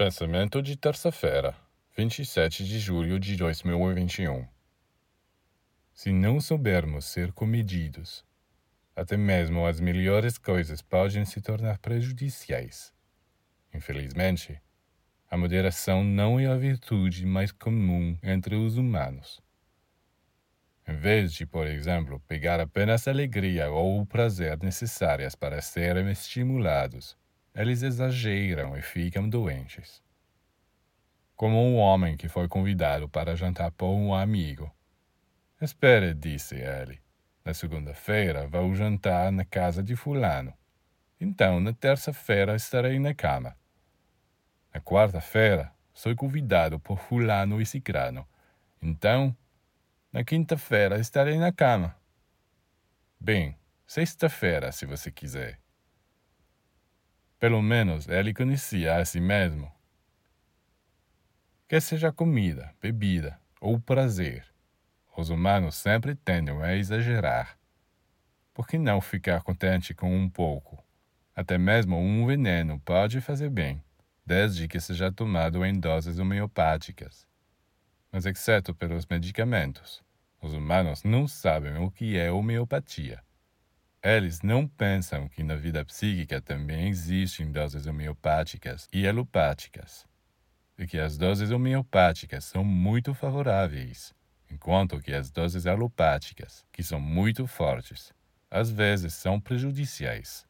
Pensamento de terça-feira, 27 de julho de 2021. Se não soubermos ser comedidos, até mesmo as melhores coisas podem se tornar prejudiciais. Infelizmente, a moderação não é a virtude mais comum entre os humanos. Em vez de, por exemplo, pegar apenas a alegria ou o prazer necessárias para serem estimulados, eles exageram e ficam doentes. Como um homem que foi convidado para jantar por um amigo. Espere, disse ele. Na segunda-feira vou jantar na casa de Fulano. Então, na terça-feira estarei na cama. Na quarta-feira, sou convidado por Fulano e Cicrano. Então, na quinta-feira estarei na cama. Bem, sexta-feira, se você quiser. Pelo menos ele conhecia a si mesmo. Quer seja comida, bebida ou prazer, os humanos sempre tendem a exagerar. Por que não ficar contente com um pouco? Até mesmo um veneno pode fazer bem, desde que seja tomado em doses homeopáticas. Mas, exceto pelos medicamentos, os humanos não sabem o que é homeopatia. Eles não pensam que na vida psíquica também existem doses homeopáticas e alopáticas, e que as doses homeopáticas são muito favoráveis, enquanto que as doses alopáticas, que são muito fortes, às vezes são prejudiciais.